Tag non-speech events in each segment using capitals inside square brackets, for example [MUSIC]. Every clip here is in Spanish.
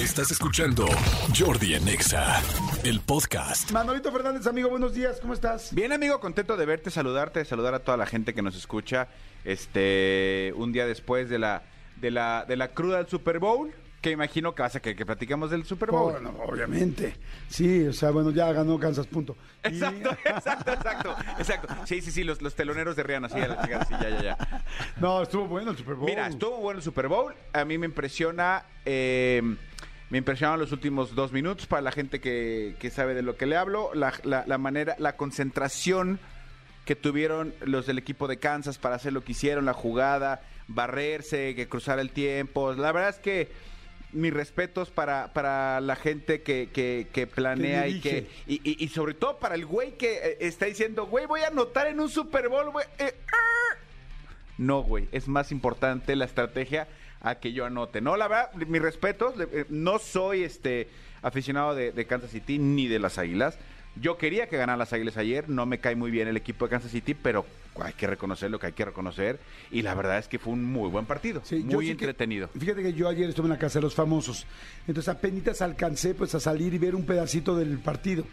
Estás escuchando Jordi en Exa, el podcast. Manolito Fernández, amigo, buenos días, ¿cómo estás? Bien, amigo, contento de verte, saludarte, saludar a toda la gente que nos escucha. Este, un día después de la, de la, de la cruda del Super Bowl, que imagino que vas a querer que platicamos del Super Bowl. Bueno, obviamente. Sí, o sea, bueno, ya ganó Kansas, punto. Y- Exacto, [LAUGHS] exacto, exacto, exacto. Sí, sí, sí, los, los teloneros de Rihanna, sí, a la chingada, sí, ya, ya, ya. No, estuvo bueno el Super Bowl. Mira, estuvo bueno el Super Bowl. A mí me impresiona. eh, me impresionaron los últimos dos minutos para la gente que, que sabe de lo que le hablo. La, la- la manera, la concentración que tuvieron los del equipo de Kansas para hacer lo que hicieron, la jugada, barrerse, que cruzar el tiempo. La verdad es que mis respetos para, para la gente que, que- que planea y que. Y, y- y sobre todo para el güey que eh, está diciendo, güey, voy a anotar en un Super Bowl, güey. eh, ah". No, güey, es más importante la estrategia a que yo anote. No, la verdad, mis respetos, eh, no soy este aficionado de, de Kansas City ni de las Águilas. Yo quería que ganaran las Águilas ayer, no me cae muy bien el equipo de Kansas City, pero hay que reconocer lo que hay que reconocer. Y la verdad es que fue un muy buen partido, Sí, muy sí que- entretenido. fíjate que yo ayer estuve en la casa de los famosos. Entonces apenas alcancé pues a salir y ver un pedacito del partido.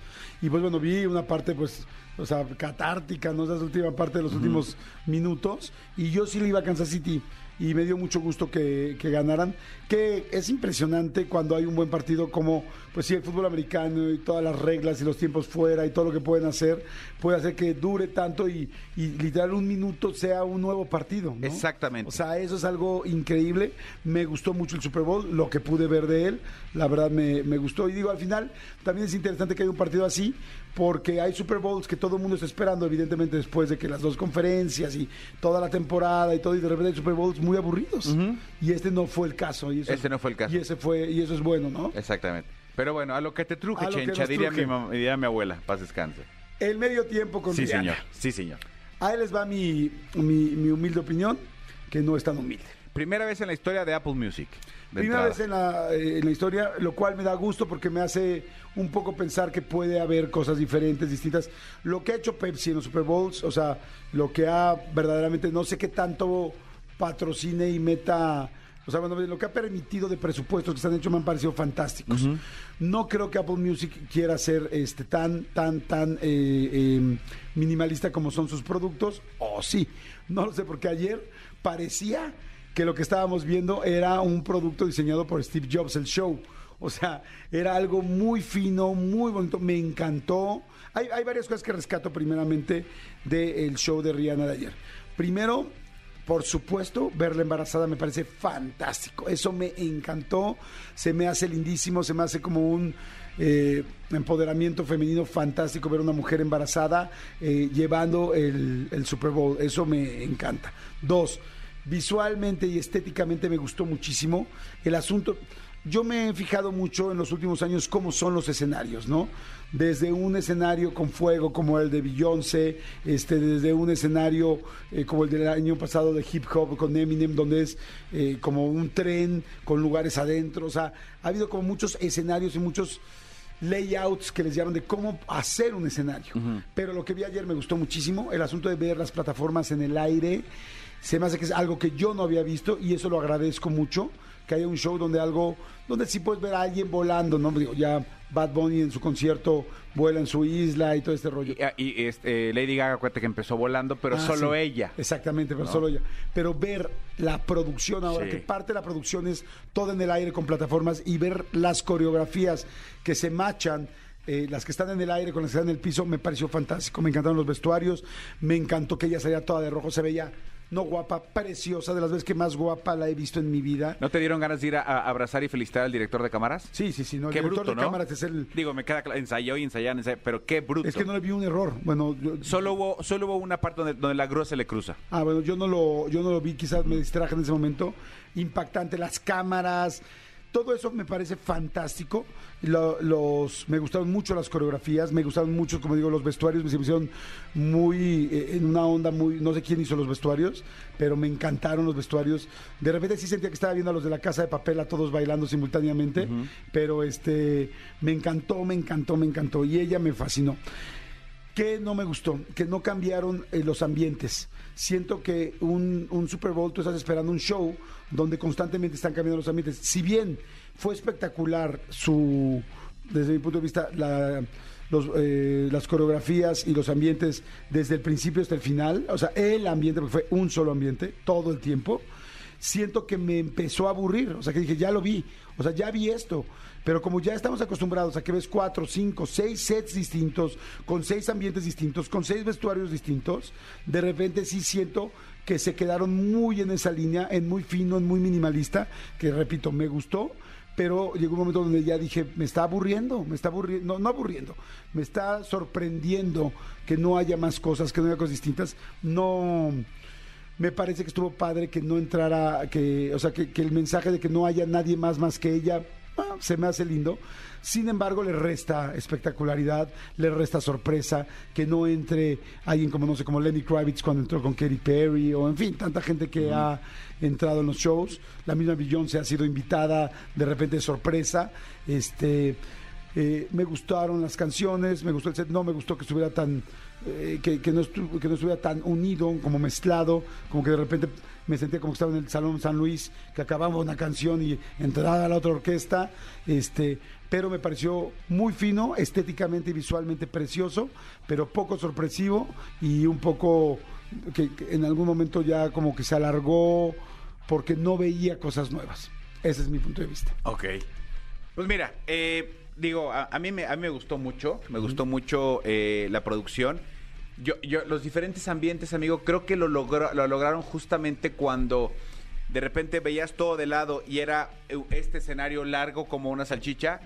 Y pues bueno, vi una parte pues, o sea, catártica, ¿no? Esa última parte de los últimos minutos. Y yo sí le iba a Kansas City. Y me dio mucho gusto que, que ganaran. Que es impresionante cuando hay un buen partido como, pues sí, el fútbol americano y todas las reglas y los tiempos fuera y todo lo que pueden hacer, puede hacer que dure tanto y, y literal un minuto sea un nuevo partido. ¿no? Exactamente. O sea, eso es algo increíble. Me gustó mucho el Super Bowl, lo que pude ver de él. La verdad me, me gustó. Y digo, al final, también es interesante que haya un partido así, porque hay Super Bowls que todo el mundo está esperando, evidentemente, después de que las dos conferencias y toda la temporada y todo, y de repente hay Super Bowls muy aburridos. Y este no fue el caso. Y eso, Este no fue el caso. Y, ese fue, y eso es bueno, ¿no? Exactamente. Pero bueno, a lo que te truje, A chencha, diría mi, mam- diría mi abuela, paz descanse. El medio tiempo con Sí, Rihanna. señor, sí, señor. Ahí les va mi, mi, mi humilde opinión, que no es tan humilde. Primera vez en la historia de Apple Music. de Primera entrada. vez en la, eh, en la historia, lo cual me da gusto porque me hace un poco pensar que puede haber cosas diferentes, distintas. Lo que ha hecho Pepsi en los Super Bowls, o sea, lo que ha verdaderamente, no sé qué tanto patrocine y meta, o sea, bueno, lo que ha permitido de presupuestos que se han hecho me han parecido fantásticos. No creo que Apple Music quiera ser este, tan, tan, tan eh, eh, minimalista como son sus productos, o sí, no lo sé, porque ayer parecía que lo que estábamos viendo era un producto diseñado por Steve Jobs, el show. O sea, era algo muy fino, muy bonito, me encantó. Hay, hay varias cosas que rescato primeramente del show de Rihanna de ayer. Primero, por supuesto, verla embarazada me parece fantástico. Eso me encantó, se me hace lindísimo, se me hace como un eh, empoderamiento femenino fantástico ver una mujer embarazada eh, llevando el, el Super Bowl. Eso me encanta. Dos, visualmente y estéticamente me gustó muchísimo. El asunto, yo me he fijado mucho en los últimos años cómo son los escenarios, ¿no? Desde un escenario con fuego como el de Beyoncé, este, desde un escenario eh, como el del año pasado de hip hop con Eminem, donde es eh, como un tren con lugares adentro. O sea, ha habido como muchos escenarios y muchos layouts que les llaman de cómo hacer un escenario. Pero lo que vi ayer me gustó muchísimo, el asunto de ver las plataformas en el aire, se me hace que es algo que yo no había visto y eso lo agradezco mucho, que haya un show donde algo, donde sí puedes ver a alguien volando, ¿no? Digo, ya Bad Bunny en su concierto vuela en su isla y todo este rollo. Y, y, este, Lady Gaga cuenta que empezó volando, pero Ah, solo sí. ella. Exactamente, pero ¿no? solo ella. Pero ver la producción ahora, Sí. que parte de la producción es todo en el aire con plataformas y ver las coreografías que se machan. eh, las que están en el aire con las que están en el piso, me pareció fantástico. Me encantaron los vestuarios, me encantó que ella salía toda de rojo, se veía, no guapa, preciosa, de las veces que más guapa la he visto en mi vida. ¿No te dieron ganas de ir a, a abrazar y felicitar al director de cámaras? Sí, sí, sí, no, el Qué director bruto, de ¿no? cámaras es el... Digo, me queda claro, ensayó y ensayaron, ensayaron, pero qué bruto. Es que no le vi un error. Bueno, yo- Solo hubo, solo hubo una parte donde, donde la grúa se le cruza. Ah, bueno, yo no lo, yo no lo vi, quizás me distraje en ese momento. Impactante, las cámaras, todo eso me parece fantástico. Lo- los, me gustaron mucho las coreografías, me gustaron mucho, como digo, los vestuarios, me hicieron muy, eh, en una onda muy, no sé quién hizo los vestuarios, pero me encantaron los vestuarios. De repente sí sentía que estaba viendo a los de la casa de papel, a todos bailando simultáneamente, pero este, me encantó, me encantó, me encantó, y ella me fascinó. ¿Qué no me gustó? Que no cambiaron eh, los ambientes. Siento que un, Super Bowl, tú estás esperando un show donde constantemente están cambiando los ambientes. Si bien fue espectacular su, desde mi punto de vista, eh, las coreografías y los ambientes desde el principio hasta el final, o sea, el ambiente, porque fue un solo ambiente todo el tiempo, siento que me empezó a aburrir, o sea, que dije, ya lo vi, o sea, ya vi esto. Pero como ya estamos acostumbrados a que ves cuatro, cinco, seis sets distintos, con seis ambientes distintos, con seis vestuarios distintos, de repente sí siento que se quedaron muy en esa línea, en muy fino, en muy minimalista, que repito, me gustó, pero llegó un momento donde ya dije, me está aburriendo, me está aburriendo, no, no aburriendo, me está sorprendiendo que no haya más cosas, que no haya cosas distintas. No, me parece que estuvo padre que no entrara, que, o sea, que, que el mensaje de que no haya nadie más más que ella, ah, se me hace lindo. Sin embargo, le resta espectacularidad, le resta sorpresa que no entre alguien como, no sé, como Lenny Kravitz cuando entró con Katy Perry, o en fin, tanta gente que ha entrado en los shows. La misma Beyoncé ha sido invitada de repente de sorpresa. Este, eh, me gustaron las canciones, me gustó el set, no me gustó que estuviera tan, eh, que, que no que no estuviera tan unido, como mezclado, como que de repente me sentía como que estaba en el Salón San Luis, que acababa una canción y entraba la otra orquesta, este, pero me pareció muy fino, estéticamente y visualmente precioso, pero poco sorpresivo y un poco que, que en algún momento ya como que se alargó porque no veía cosas nuevas. Ese es mi punto de vista. Ok. Pues mira, eh, digo, a, a mí me, a mí me gustó mucho, me gustó mucho eh, la producción. Yo, yo, los diferentes ambientes, amigo, creo que lo, logro- lo lograron justamente cuando de repente veías todo de lado y era eh, este escenario largo como una salchicha,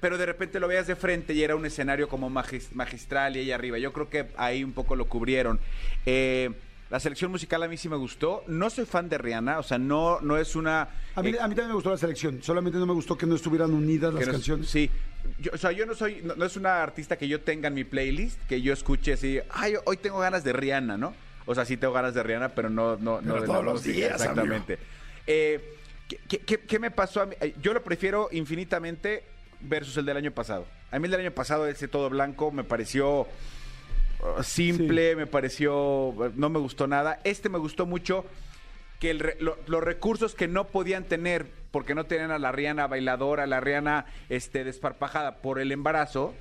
pero de repente lo veías de frente y era un escenario como magis- magistral y ahí arriba. Yo creo que ahí un poco lo cubrieron. Eh, la selección musical a mí sí me gustó. No soy fan de Rihanna, o sea, no, no es una... A mí, eh, a mí también me gustó la selección, solamente no me gustó que no estuvieran unidas las no- canciones. Sí. Yo, o sea, yo no soy, no, no es una artista que yo tenga en mi playlist, que yo escuche así, ay, hoy tengo ganas de Rihanna, ¿no? O sea, sí tengo ganas de Rihanna, pero no, no, no de todos la los días, Exactamente. Eh, ¿qué, qué- qué- qué me pasó a mí? Eh, Yo lo prefiero infinitamente versus el del año pasado. A mí el del año pasado, ese todo blanco, me pareció uh, simple, me pareció, no me gustó nada. Este me gustó mucho que el re- lo- los recursos que no podían tener porque no tenían a la Rihanna bailadora, a la Rihanna este, desparpajada por el embarazo,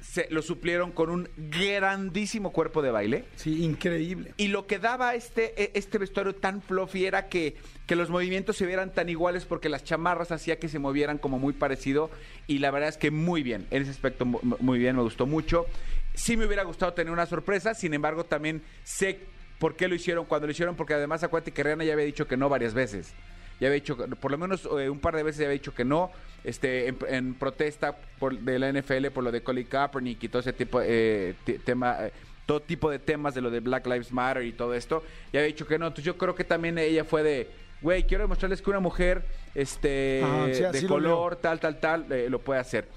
se lo suplieron con un grandísimo cuerpo de baile. Sí, increíble. Y lo que daba este, e- este vestuario tan fluffy era que, que los movimientos se vieran tan iguales porque las chamarras hacía que se movieran como muy parecido. Y la verdad es que muy bien. En ese aspecto mu- muy bien, me gustó mucho. Sí me hubiera gustado tener una sorpresa, sin embargo también sé por qué lo hicieron cuando lo hicieron, porque además acuérdate que Rihanna ya había dicho que no varias veces. Ya había dicho, por lo menos eh, un par de veces ya había dicho que no, este, en, en protesta por, de la NFL por lo de Colin Kaepernick y todo ese tipo eh, te- tema, eh, todo tipo de temas de lo de Black Lives Matter y todo esto. Ya había dicho que no. Entonces yo creo que también ella fue de, güey, quiero demostrarles que una mujer este, sí, así de lo color, tal, tal, tal, eh, lo puede hacer.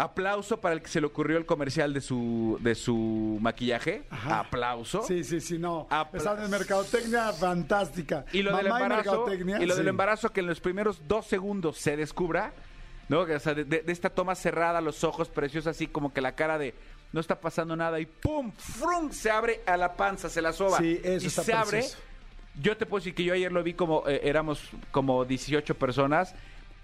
Aplauso para el que se le ocurrió el comercial de su, de su maquillaje. Ajá. Aplauso. Sí, sí, sí, no. Apla- Esa mercadotecnia fantástica. Y lo, del Mamá embarazo, mercadotecnia, y lo del embarazo que en los primeros dos segundos se descubra, ¿no? O sea, de, de- de esta toma cerrada, los ojos preciosos, así como que la cara de no está pasando nada y ¡pum! ¡Frum! Se abre a la panza, se la soba. Sí, eso y está se abre. precioso. Yo te puedo decir que yo ayer lo vi como eh, éramos como 18 personas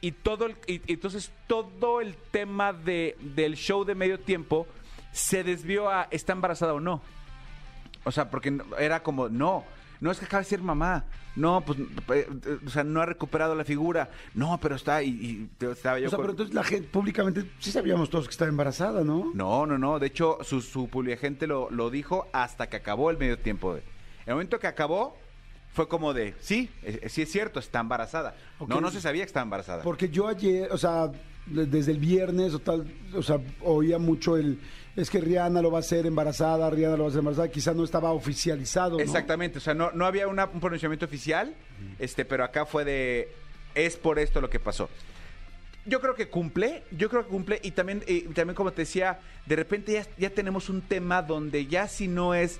y todo el, y- entonces todo el tema de, del show de medio tiempo se desvió a ¿está embarazada o no? O sea, porque era como, no, no es que acaba de ser mamá. No, pues, eh, eh, o sea, no ha recuperado la figura. No, pero está, y, estaba yo O sea, con- pero entonces la gente públicamente sí sabíamos todos que estaba embarazada, ¿no? No, no, no. De hecho, su, su gente lo, lo dijo hasta que acabó el medio tiempo. De... El momento que acabó, fue como de, sí, eh, sí es cierto, está embarazada. No, no se sabía que estaba embarazada. Porque yo ayer, o sea, de- desde el viernes o tal, o sea, oía mucho el, es que Rihanna lo va a hacer embarazada, Rihanna lo va a hacer embarazada, quizás no estaba oficializado, ¿no? Exactamente, o sea, no, no había una- un pronunciamiento oficial, este, pero acá fue de, es por esto lo que pasó. Yo creo que cumple, yo creo que cumple y también, y también como te decía, de repente ya, ya tenemos un tema donde ya si no es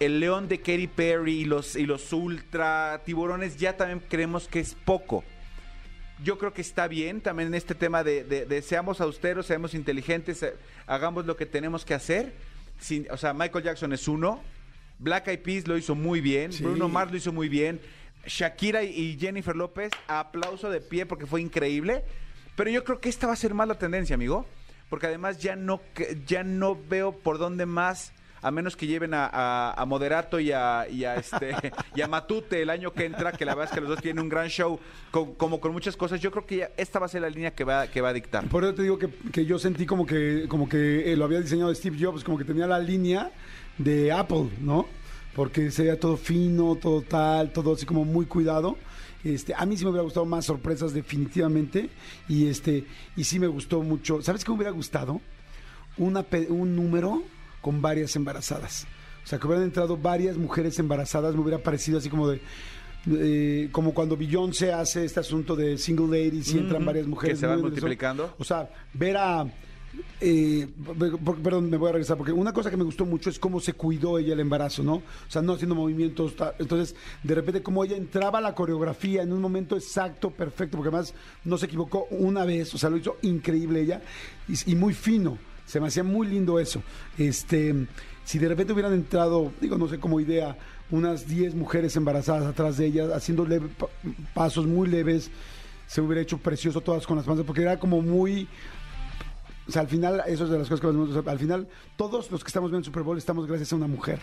el león de Katy Perry y los, y los ultra tiburones, ya también creemos que es poco. Yo creo que está bien también en este tema de, de- de seamos austeros, seamos inteligentes, eh, hagamos lo que tenemos que hacer. Sin, o sea, Michael Jackson es uno, Black Eyed Peas lo hizo muy bien, Sí. Bruno Mars lo hizo muy bien, Shakira y- Jennifer López, aplauso de pie porque fue increíble. Pero yo creo que esta va a ser más la tendencia, amigo. Porque además ya no, ya no veo por dónde más, a menos que lleven a, Moderato y a, este, [LAUGHS] y a Matute el año que entra, que la verdad es que los dos tienen un gran show, como con muchas cosas. Yo creo que ya esta va a ser la línea que va, que va a dictar. Por eso te digo que, que yo sentí como que, como que eh, lo había diseñado Steve Jobs, como que tenía la línea de Apple, ¿no? Porque se veía todo fino, todo tal, todo así como muy cuidado. Este, a mí sí me hubiera gustado más sorpresas definitivamente y este y sí me gustó mucho. ¿Sabes qué me hubiera gustado? Una, un número con varias embarazadas. O sea, que hubieran entrado varias mujeres embarazadas, me hubiera parecido así como de eh, como cuando Beyoncé hace este asunto de single ladies y entran varias mujeres que se van multiplicando. O sea, ver a. eh, per- per- perdón, me voy a regresar, porque una cosa que me gustó mucho es cómo se cuidó ella el embarazo, ¿no? O sea, no haciendo movimientos. Entonces, de repente, cómo ella entraba a la coreografía en un momento exacto, perfecto, porque además no se equivocó una vez, o sea, lo hizo increíble ella y, y muy fino. Se me hacía muy lindo eso. Este, si de repente hubieran entrado, digo, no sé, como idea, unas 10 mujeres embarazadas atrás de ella, haciendo leve- pa- pasos muy leves, se hubiera hecho precioso todas con las panzas, porque era como muy. O sea, al final, eso es de las cosas que más al final, todos los que estamos viendo el Super Bowl estamos gracias a una mujer.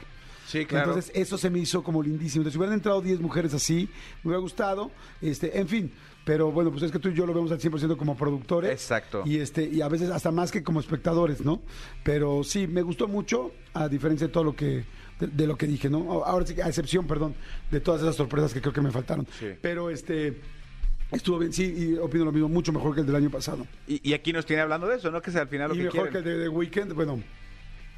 Sí, claro. Entonces, eso se me hizo como lindísimo. Entonces, si hubieran entrado 10 mujeres así, me hubiera gustado. Este, en fin. Pero bueno, pues es que tú y yo lo vemos al 100% como productores. Exacto. Y, este, y a veces hasta más que como espectadores, ¿no? Pero sí, me gustó mucho, a diferencia de todo lo que. De, de lo que dije, ¿no? Ahora sí, a excepción, perdón, de todas esas sorpresas que creo que me faltaron. Sí. Pero este. Estuvo bien, sí, y opino lo mismo, mucho mejor que el del año pasado. Y, y aquí nos tiene hablando de eso, ¿no? Que es al final lo y que mejor quieren. que el de The Weeknd, bueno,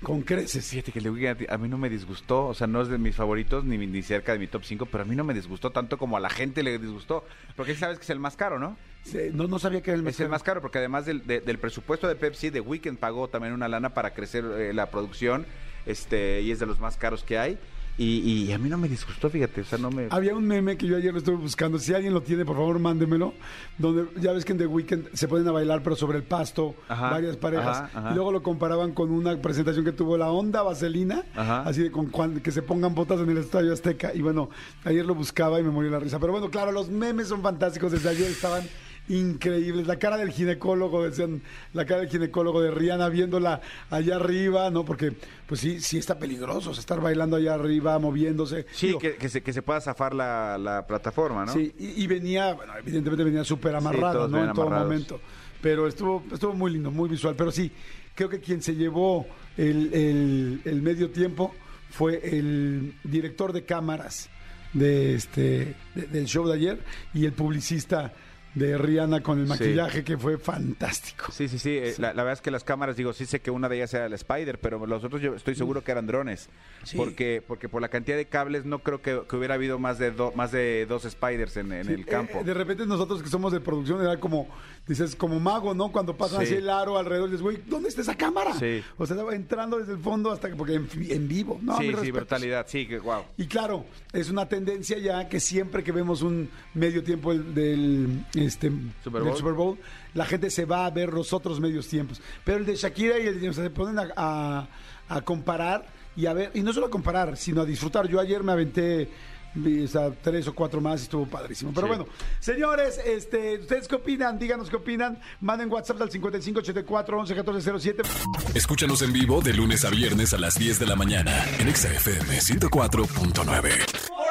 con creces. Fíjate que Weeknd a mí no me disgustó, o sea, no es de mis favoritos ni, ni cerca de mi top 5, pero a mí no me disgustó tanto como a la gente le disgustó. Porque sabes que es el más caro, ¿no? Sí, No, no sabía que era el Es el más caro porque además del, de- del presupuesto de Pepsi, The Weeknd pagó también una lana para crecer eh, la producción este y es de los más caros que hay. Y, y a mí no me disgustó, fíjate, o sea, no me... Había un meme que yo ayer lo estuve buscando. Si alguien lo tiene, por favor, mándemelo. Donde ya ves que en The Weeknd se ponen a bailar, pero sobre el pasto, Ajá, varias parejas. ajá, ajá. Y luego lo comparaban con una presentación que tuvo la Onda Vaselina. Ajá. Así de con que se pongan botas en el Estadio Azteca. Y bueno, ayer lo buscaba y me morí la risa. Pero bueno, claro, los memes son fantásticos. Desde ayer estaban increíbles. La cara del ginecólogo, decían, la cara del ginecólogo de Rihanna viéndola allá arriba, ¿no? Porque, pues sí, sí está peligroso o sea, estar bailando allá arriba, moviéndose. Sí, Digo, que, que se, que se pueda zafar la, la plataforma, ¿no? Sí, y, y venía, bueno, evidentemente venía súper amarrada, todos ¿no? En todo momento. Pero estuvo, estuvo muy lindo, muy visual. Pero sí, creo que quien se llevó el, el- el medio tiempo fue el director de cámaras de este de- del show de ayer y el publicista de Rihanna con el Sí. maquillaje que fue fantástico. Sí, sí, sí. eh, La, la verdad es que las cámaras, digo, sí sé que una de ellas era el Spider, pero los otros yo estoy seguro que eran drones. Sí. Porque, porque por la cantidad de cables no creo que, que hubiera habido más de, do- más de dos Spiders en, en Sí, el campo. eh, de repente nosotros que somos de producción era como, dices, como mago, ¿no? Cuando pasan Sí. así el aro alrededor, dices, güey, ¿dónde está esa cámara? Sí. O sea, estaba entrando desde el fondo hasta que, porque en, en vivo, ¿no? sí, sí, brutalidad. Sí, que wow. Y claro, es una tendencia ya que siempre que vemos un medio tiempo del, del, este, Super del Bowl. Super Bowl, la gente se va a ver los otros medios tiempos. Pero el de Shakira y el de, o sea, se ponen a, a- a comparar y a ver, y no solo a comparar, sino a disfrutar. Yo ayer me aventé o sea, tres o cuatro más y estuvo padrísimo. Pero Sí. bueno, señores, este, ¿ustedes qué opinan? Díganos qué opinan. Manden WhatsApp al 5584 11 14 07. Escúchanos en vivo de lunes a viernes a las 10 de la mañana en Exa FM 104.9.